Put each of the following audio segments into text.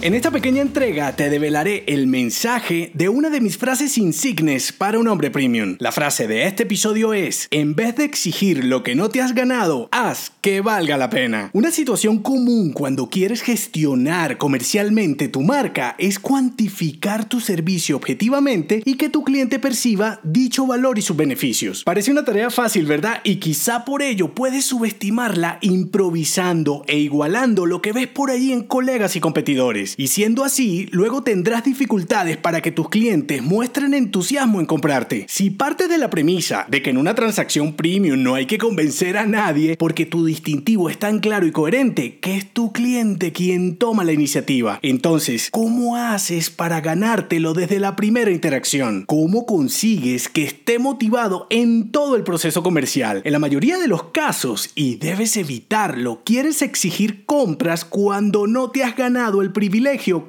En esta pequeña entrega te develaré el mensaje de una de mis frases insignes para un hombre premium. La frase de este episodio es, en vez de exigir lo que no te has ganado, haz que valga la pena. Una situación común cuando quieres gestionar comercialmente tu marca es cuantificar tu servicio objetivamente y que tu cliente perciba dicho valor y sus beneficios. Parece una tarea fácil, ¿verdad? Y quizá por ello puedes subestimarla improvisando e igualando lo que ves por ahí en colegas y competidores. Y siendo así, luego tendrás dificultades para que tus clientes muestren entusiasmo en comprarte. Si partes de la premisa de que en una transacción premium no hay que convencer a nadie porque tu distintivo es tan claro y coherente que es tu cliente quien toma la iniciativa, entonces, ¿cómo haces para ganártelo desde la primera interacción? ¿Cómo consigues que esté motivado en todo el proceso comercial? En la mayoría de los casos, y debes evitarlo, quieres exigir compras cuando no te has ganado el privilegio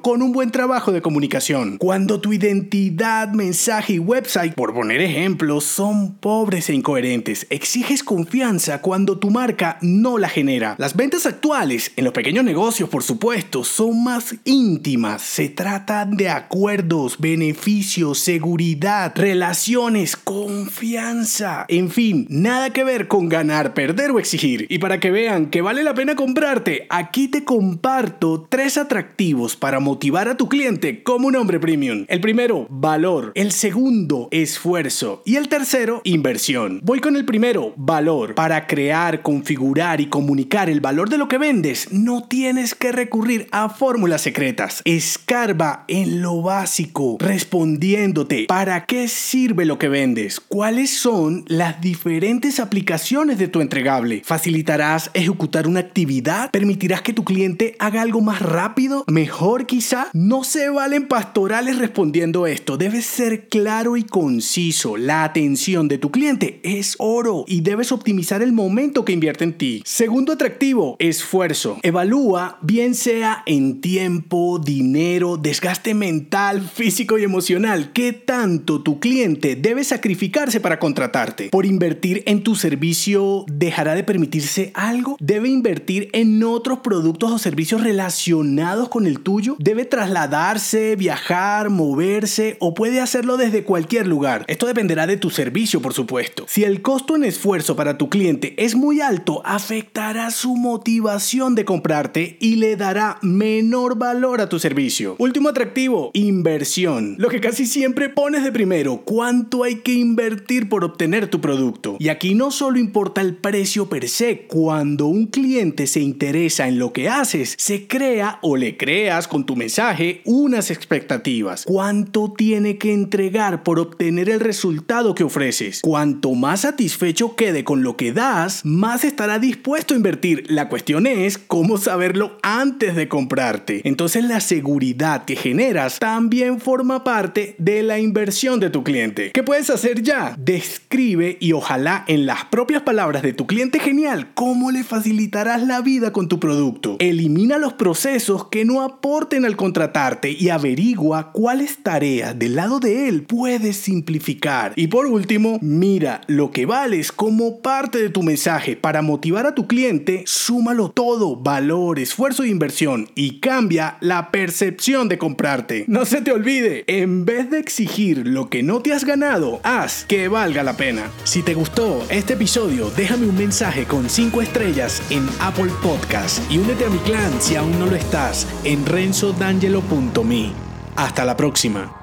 con un buen trabajo de comunicación. Cuando tu identidad, mensaje y website, por poner ejemplos, son pobres e incoherentes, exiges confianza cuando tu marca no la genera. Las ventas actuales, en los pequeños negocios por supuesto, son más íntimas. Se trata de acuerdos, beneficios, seguridad, relaciones, confianza. En fin, nada que ver con ganar, perder o exigir. Y para que vean que vale la pena comprarte, aquí te comparto tres atractivos para motivar a tu cliente como un hombre premium. El primero, valor. El segundo, esfuerzo. Y el tercero, inversión. Voy con el primero, valor. Para crear, configurar y comunicar el valor de lo que vendes, no tienes que recurrir a fórmulas secretas. Escarba en lo básico, respondiéndote para qué sirve lo que vendes, cuáles son las diferentes aplicaciones de tu entregable. ¿Facilitarás ejecutar una actividad? ¿Permitirás que tu cliente haga algo más rápido? ¿Mejor mejor quizá, no se valen pastorales respondiendo esto. Debes ser claro y conciso. La atención de tu cliente es oro y debes optimizar el momento que invierte en ti. Segundo atractivo, esfuerzo. Evalúa bien sea en tiempo, dinero, desgaste mental, físico y emocional, qué tanto tu cliente debe sacrificarse para contratarte. Por invertir en tu servicio, ¿dejará de permitirse algo? ¿Debe invertir en otros productos o servicios relacionados con el tuyo, debe trasladarse, viajar, moverse o puede hacerlo desde cualquier lugar. Esto dependerá de tu servicio, por supuesto. Si el costo en esfuerzo para tu cliente es muy alto, afectará su motivación de comprarte y le dará menor valor a tu servicio. Último atractivo, inversión. Lo que casi siempre pones de primero, cuánto hay que invertir por obtener tu producto. Y aquí no solo importa el precio per se, cuando un cliente se interesa en lo que haces, se crea o le crea con tu mensaje unas expectativas. ¿Cuánto tiene que entregar por obtener el resultado que ofreces? Cuanto más satisfecho quede con lo que das, más estará dispuesto a invertir. La cuestión es cómo saberlo antes de comprarte. Entonces la seguridad que generas también forma parte de la inversión de tu cliente. ¿Qué puedes hacer ya? Describe y ojalá en las propias palabras de tu cliente genial cómo le facilitarás la vida con tu producto. Elimina los procesos que no aporten al contratarte y averigua cuáles tareas del lado de él puedes simplificar. Y por último, mira lo que vales como parte de tu mensaje para motivar a tu cliente, súmalo todo, valor, esfuerzo e inversión y cambia la percepción de comprarte. No se te olvide, en vez de exigir lo que no te has ganado, haz que valga la pena. Si te gustó este episodio, déjame un mensaje con 5 estrellas en Apple Podcast y únete a mi clan si aún no lo estás en renzodangelo.me. Hasta la próxima.